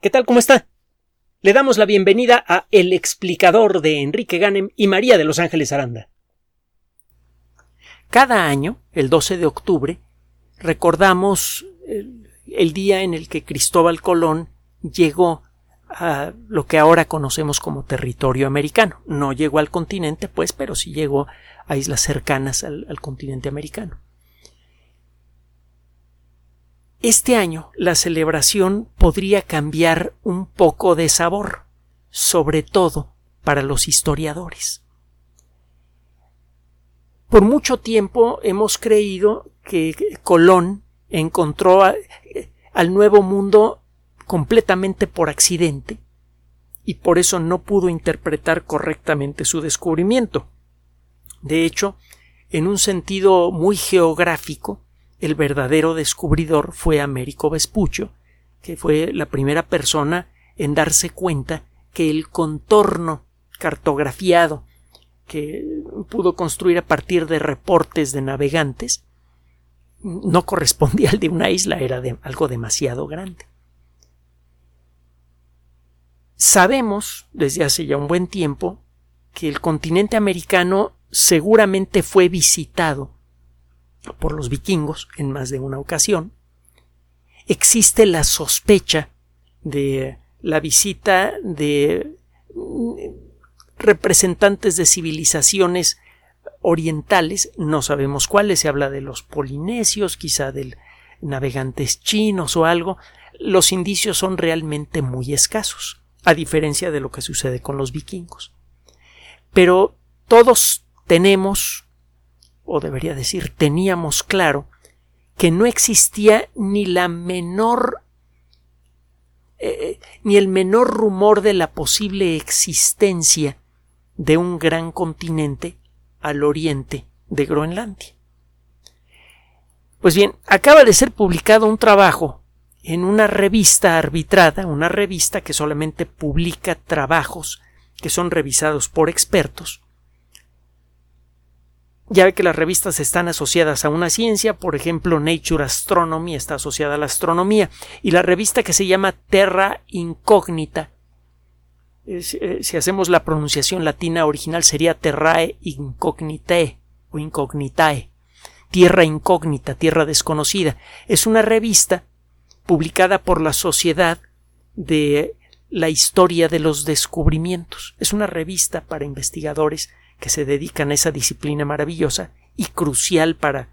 ¿Qué tal? ¿Cómo está? Le damos la bienvenida a El explicador de Enrique Ganem y María de Los Ángeles Aranda. Cada año, el 12 de octubre, recordamos el, día en el que Cristóbal Colón llegó a lo que ahora conocemos como territorio americano. No llegó al continente, pues, pero sí llegó a islas cercanas al continente americano. Este año la celebración podría cambiar un poco de sabor, sobre todo para los historiadores. Por mucho tiempo hemos creído que Colón encontró al Nuevo Mundo completamente por accidente y por eso no pudo interpretar correctamente su descubrimiento. De hecho, en un sentido muy geográfico, el verdadero descubridor fue Américo Vespuccio, que fue la primera persona en darse cuenta que el contorno cartografiado que pudo construir a partir de reportes de navegantes no correspondía al de una isla, era algo demasiado grande. Sabemos desde hace ya un buen tiempo que el continente americano seguramente fue visitado por los vikingos en más de una ocasión. Existe la sospecha de la visita de representantes de civilizaciones orientales, no sabemos cuáles, se habla de los polinesios, quizá de navegantes chinos o algo, los indicios son realmente muy escasos, a diferencia de lo que sucede con los vikingos. Pero todos tenemos o debería decir teníamos claro, que no existía ni la menor eh, ni el menor rumor de la posible existencia de un gran continente al oriente de Groenlandia. Pues bien, acaba de ser publicado un trabajo en una revista arbitrada, una revista que solamente publica trabajos que son revisados por expertos, ya que las revistas están asociadas a una ciencia, por ejemplo, Nature Astronomy está asociada a la astronomía, y la revista que se llama Terra Incognita, eh, si hacemos la pronunciación latina original sería Terrae Incognitae o Incognitae, Tierra Incógnita, Tierra Desconocida. Es una revista publicada por la Sociedad de la Historia de los Descubrimientos. Es una revista para investigadores que se dedican a esa disciplina maravillosa y crucial para,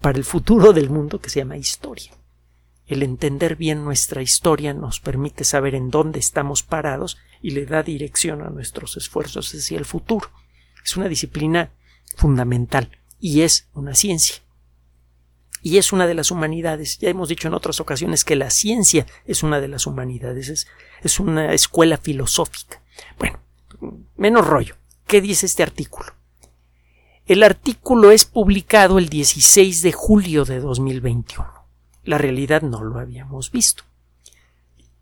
para el futuro del mundo que se llama historia. El entender bien nuestra historia nos permite saber en dónde estamos parados y le da dirección a nuestros esfuerzos hacia el futuro. Es una disciplina fundamental y es una ciencia. Y es una de las humanidades. Ya hemos dicho en otras ocasiones que la ciencia es una de las humanidades, es, es una escuela filosófica. Bueno, menos rollo. ¿Qué dice este artículo? El artículo es publicado el 16 de julio de 2021. La realidad no lo habíamos visto.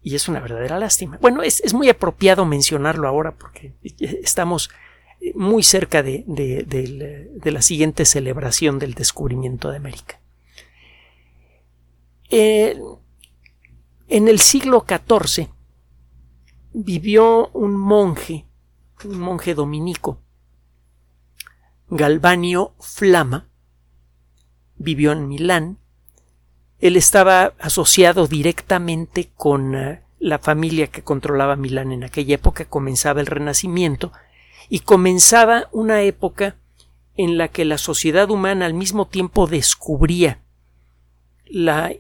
Y es una verdadera lástima. Bueno, es, muy apropiado mencionarlo ahora porque estamos muy cerca de, la siguiente celebración del descubrimiento de América. Eh, en el siglo XIV vivió un monje un monje dominico, Galvanio Flama, vivió en Milán. Él estaba asociado directamente con eh, la familia que controlaba Milán en aquella época, comenzaba el Renacimiento, y comenzaba una época en la que la sociedad humana al mismo tiempo descubría la,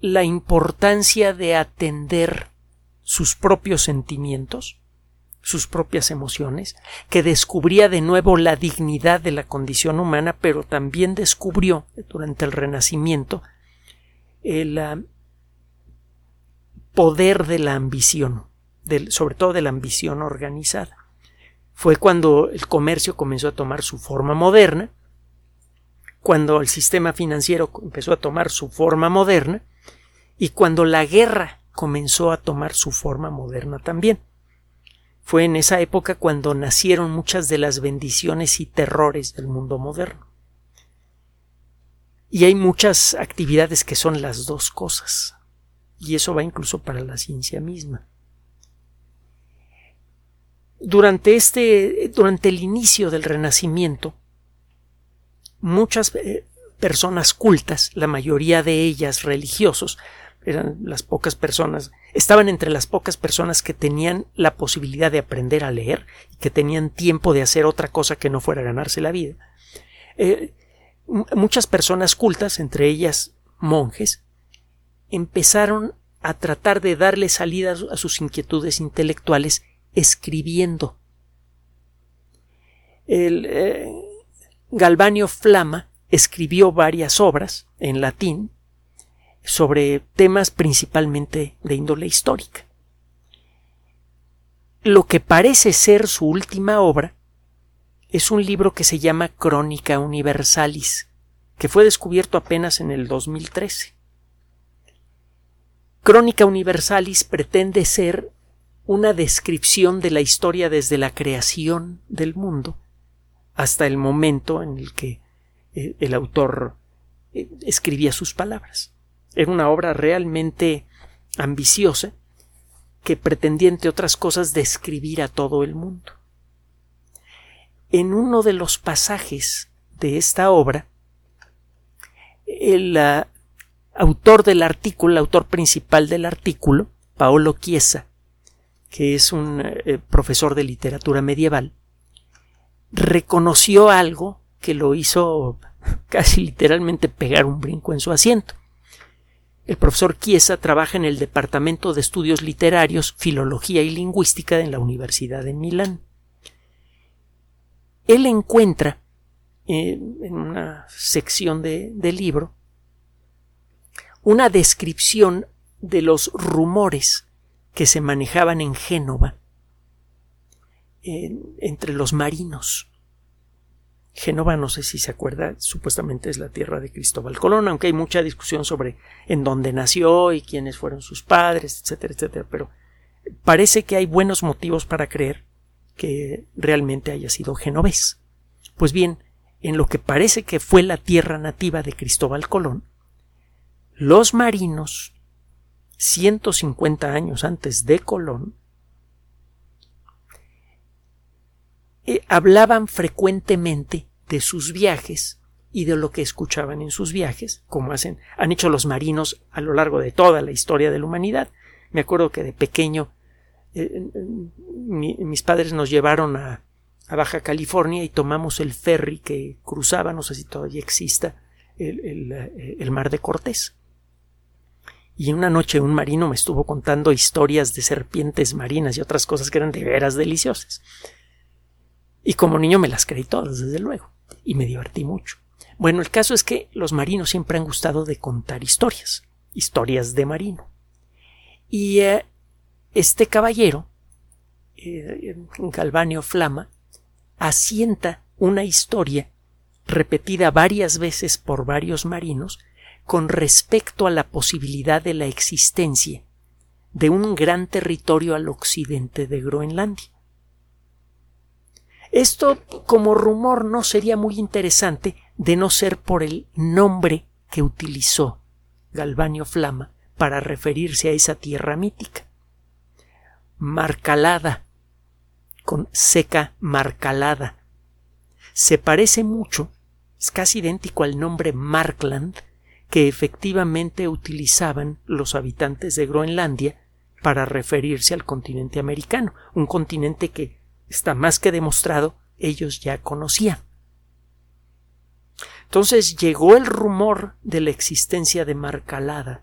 la importancia de atender sus propios sentimientos, sus propias emociones, que descubría de nuevo la dignidad de la condición humana, pero también descubrió durante el Renacimiento el ah, poder de la ambición, sobre todo de la ambición organizada. Fue cuando el comercio comenzó a tomar su forma moderna, cuando el sistema financiero empezó a tomar su forma moderna y cuando la guerra comenzó a tomar su forma moderna también. Fue en esa época cuando nacieron muchas de las bendiciones y terrores del mundo moderno. Y hay muchas actividades que son las dos cosas. y eso va incluso para la ciencia misma. Durante este, durante el inicio del Renacimiento, muchas eh, personas cultas, la mayoría de ellas religiosos, eran las pocas personas, estaban entre las pocas personas que tenían la posibilidad de aprender a leer y que tenían tiempo de hacer otra cosa que no fuera ganarse la vida. Eh, muchas personas cultas, entre ellas monjes, empezaron a tratar de darle salida a sus inquietudes intelectuales escribiendo. El eh, Galvanio Flama escribió varias obras en latín sobre temas principalmente de índole histórica. Lo que parece ser su última obra es un libro que se llama Crónica Universalis, que fue descubierto apenas en el 2013. Crónica Universalis pretende ser una descripción de la historia desde la creación del mundo hasta el momento en el que eh, el autor eh, escribía sus palabras. Era una obra realmente ambiciosa que pretendía, entre otras cosas, describir a todo el mundo. En uno de los pasajes de esta obra, el ah, autor del artículo, el autor principal del artículo, Paolo Chiesa, que es un eh, profesor de literatura medieval, reconoció algo que lo hizo casi literalmente pegar un brinco en su asiento. El profesor Chiesa trabaja en el Departamento de Estudios Literarios, Filología y Lingüística de la Universidad de Milán. Él encuentra eh, en una sección del libro una descripción de los rumores que se manejaban en Génova entre los marinos. Génova, no sé si se acuerda, supuestamente es la tierra de Cristóbal Colón, aunque hay mucha discusión sobre en dónde nació y quiénes fueron sus padres, etcétera, etcétera, pero parece que hay buenos motivos para creer que realmente haya sido genovés. Pues bien, en lo que parece que fue la tierra nativa de Cristóbal Colón, los marinos, 150 años antes de Colón, Eh, hablaban frecuentemente de sus viajes y de lo que escuchaban en sus viajes, como hacen, han hecho los marinos a lo largo de toda la historia de la humanidad. Me acuerdo que de pequeño eh, mis padres nos llevaron a, Baja California y tomamos el ferry que cruzaba, no sé si todavía exista, el, eh, el mar de Cortés. Y en una noche un marino me estuvo contando historias de serpientes marinas y otras cosas que eran de veras deliciosas. Y como niño me las creí todas, desde luego, y me divertí mucho. Bueno, el caso es que los marinos siempre han gustado de contar historias, historias de marino. Y eh, este caballero, eh, Flama, asienta una historia repetida varias veces por varios marinos con respecto a la posibilidad de la existencia de un gran territorio al occidente de Groenlandia. Esto como rumor no sería muy interesante de no ser por el nombre que utilizó Galvanio Flama para referirse a esa tierra mítica. Marcalada, con seca marcalada. Se parece mucho, es casi idéntico al nombre Markland que efectivamente utilizaban los habitantes de Groenlandia para referirse al continente americano, un continente que está más que demostrado, ellos ya conocían. Entonces llegó el rumor de la existencia de Marcalada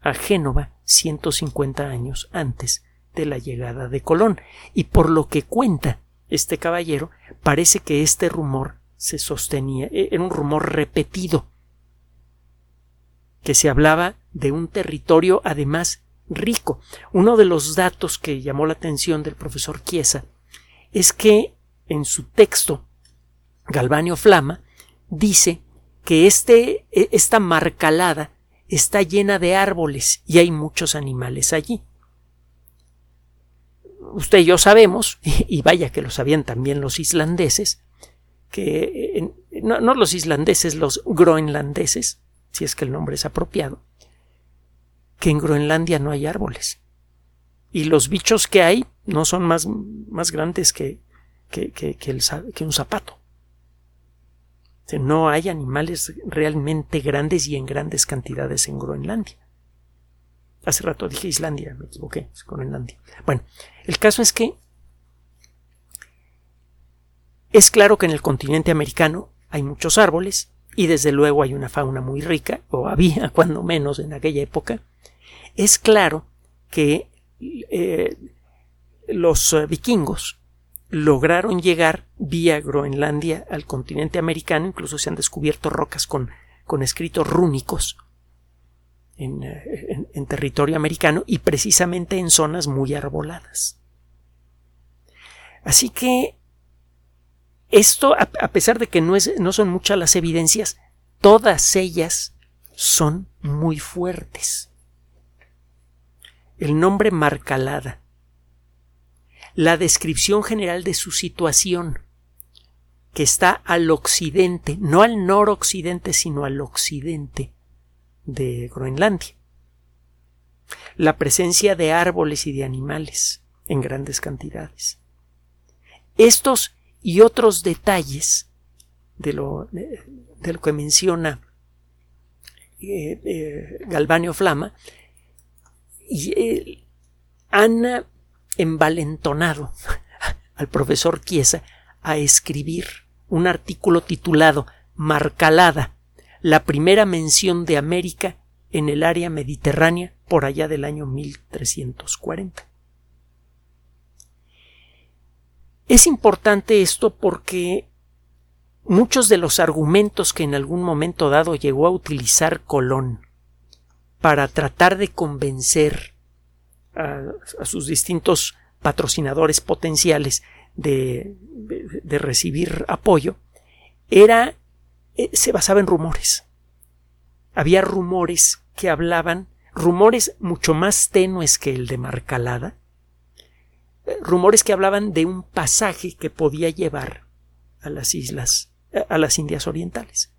a Génova 150 años antes de la llegada de Colón, y por lo que cuenta este caballero, parece que este rumor se sostenía, e-, era un rumor repetido, que se hablaba de un territorio además rico. Uno de los datos que llamó la atención del profesor Chiesa es que en su texto Galvanio Flama dice que este, e, esta marcalada está llena de árboles y hay muchos animales allí. Usted y yo sabemos, y vaya que lo sabían también los islandeses, que no, no los islandeses, los groenlandeses, si es que el nombre es apropiado, que en Groenlandia no hay árboles. Y los bichos que hay no son más, más grandes que, que, que, que un zapato. No hay animales realmente grandes y en grandes cantidades en Groenlandia. Hace rato dije Islandia, me equivoqué, es Groenlandia. Bueno, el caso es que es claro que en el continente americano hay muchos árboles y desde luego hay una fauna muy rica, o había cuando menos en aquella época. Es claro que eh, los eh, vikingos lograron llegar vía Groenlandia al continente americano, incluso se han descubierto rocas con, con escritos rúnicos en, eh, en, territorio americano y precisamente en zonas muy arboladas. Así que esto, a, pesar de que no, es, no son muchas las evidencias, todas ellas son muy fuertes. El nombre Marcalada, la descripción general de su situación, que está al occidente, no al noroccidente, sino al occidente de Groenlandia. La presencia de árboles y de animales en grandes cantidades. Estos y otros detalles de lo, que menciona eh, eh, Flama y, eh, han envalentonado al profesor Chiesa a escribir un artículo titulado Marcalada, la primera mención de América en el área mediterránea por allá del año 1340. Es importante esto porque muchos de los argumentos que en algún momento dado llegó a utilizar Colón para tratar de convencer a, sus distintos patrocinadores potenciales de, recibir apoyo era eh, se basaba en rumores. Había rumores que hablaban, rumores mucho más tenues que el de Marcalada, rumores que hablaban de un pasaje que podía llevar a las islas, a las Indias Orientales.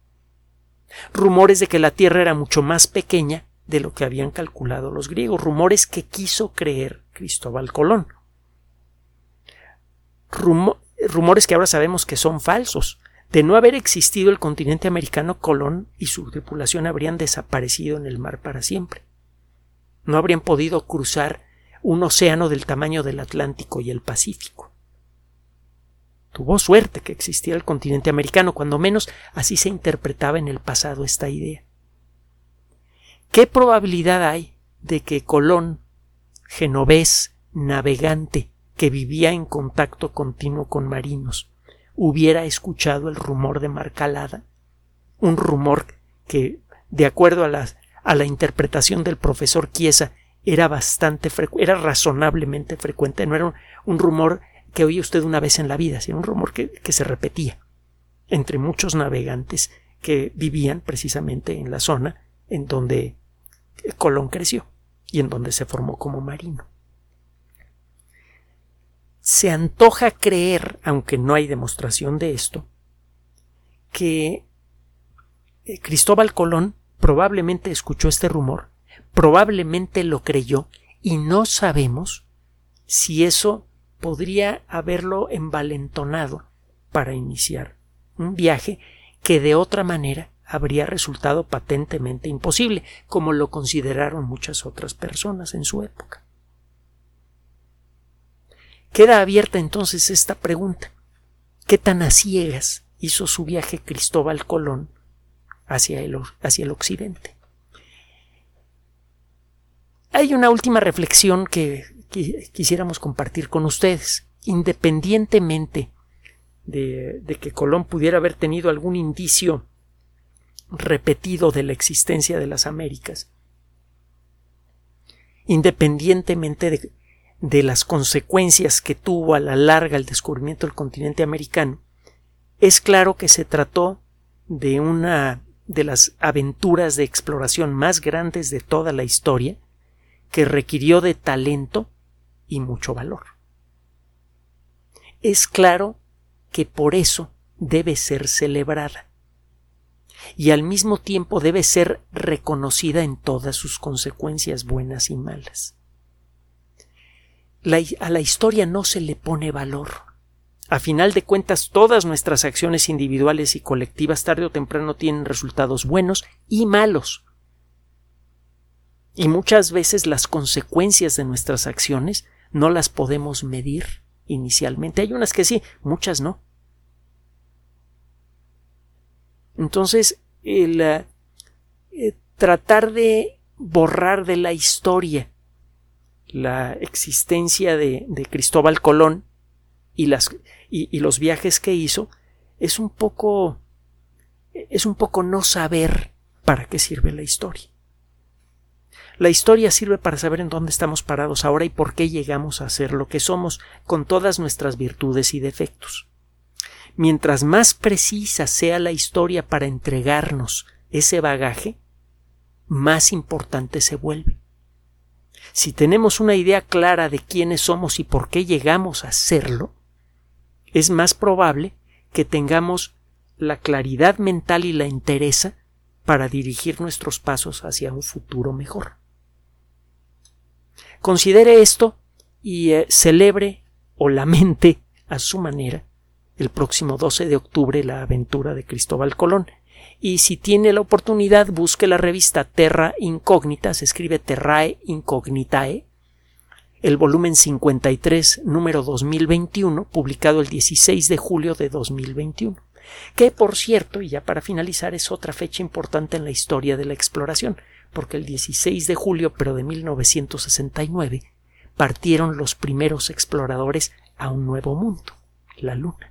Rumores de que la Tierra era mucho más pequeña de lo que habían calculado los griegos, rumores que quiso creer Cristóbal Colón. rumores que ahora sabemos que son falsos. De no haber existido el continente americano, Colón y su tripulación habrían desaparecido en el mar para siempre. No habrían podido cruzar un océano del tamaño del Atlántico y el Pacífico. Tuvo suerte que existiera el continente americano, cuando menos así se interpretaba en el pasado esta idea. ¿Qué probabilidad hay de que Colón, genovés, navegante, que vivía en contacto continuo con marinos, hubiera escuchado el rumor de Marcalada? Un rumor que, de acuerdo a la, interpretación del profesor Chiesa, era bastante era razonablemente frecuente, no era un, rumor que oía usted una vez en la vida, sino un rumor que se repetía entre muchos navegantes que vivían precisamente en la zona en donde Colón creció y en donde se formó como marino. Se antoja creer, aunque no hay demostración de esto, que eh, Cristóbal Colón probablemente escuchó este rumor probablemente lo creyó y no sabemos si eso podría haberlo envalentonado para iniciar un viaje que de otra manera habría resultado patentemente imposible, como lo consideraron muchas otras personas en su época. Queda abierta entonces esta pregunta. ¿Qué tan a ciegas hizo su viaje Cristóbal Colón hacia el, hacia el occidente? Hay una última reflexión que, quisiéramos compartir con ustedes. Independientemente de, que Colón pudiera haber tenido algún indicio repetido de la existencia de las Américas, independientemente de, las consecuencias que tuvo a la larga el descubrimiento del continente americano, es claro que se trató de una de las aventuras de exploración más grandes de toda la historia, que requirió de talento y mucho valor. Es claro que por eso debe ser celebrada. Y al mismo tiempo debe ser reconocida en todas sus consecuencias buenas y malas. a la historia no se le pone valor. A final de cuentas, todas nuestras acciones individuales y colectivas tarde o temprano tienen resultados buenos y malos. Y muchas veces las consecuencias de nuestras acciones no las podemos medir inicialmente. Hay unas que sí, muchas no. Entonces, el eh, tratar de borrar de la historia la existencia de, Cristóbal Colón y, y, los viajes que hizo es un poco es un poco no saber para qué sirve la historia. La historia sirve para saber en dónde estamos parados ahora y por qué llegamos a ser lo que somos, con todas nuestras virtudes y defectos. Mientras más precisa sea la historia para entregarnos ese bagaje, más importante se vuelve. Si tenemos una idea clara de quiénes somos y por qué llegamos a serlo, es más probable que tengamos la claridad mental y la entereza para dirigir nuestros pasos hacia un futuro mejor. Considere esto y eh, celebre o lamente a su manera el próximo 12 de octubre la aventura de Cristóbal Colón. Y si tiene la oportunidad, busque la revista Terra Incognita, se escribe Terrae Incognitae, el volumen 53, número 2021, publicado el 16 de julio de 2021, que por cierto, y ya para finalizar, es otra fecha importante en la historia de la exploración, porque el 16 de julio, pero de 1969, partieron los primeros exploradores a un nuevo mundo, la Luna.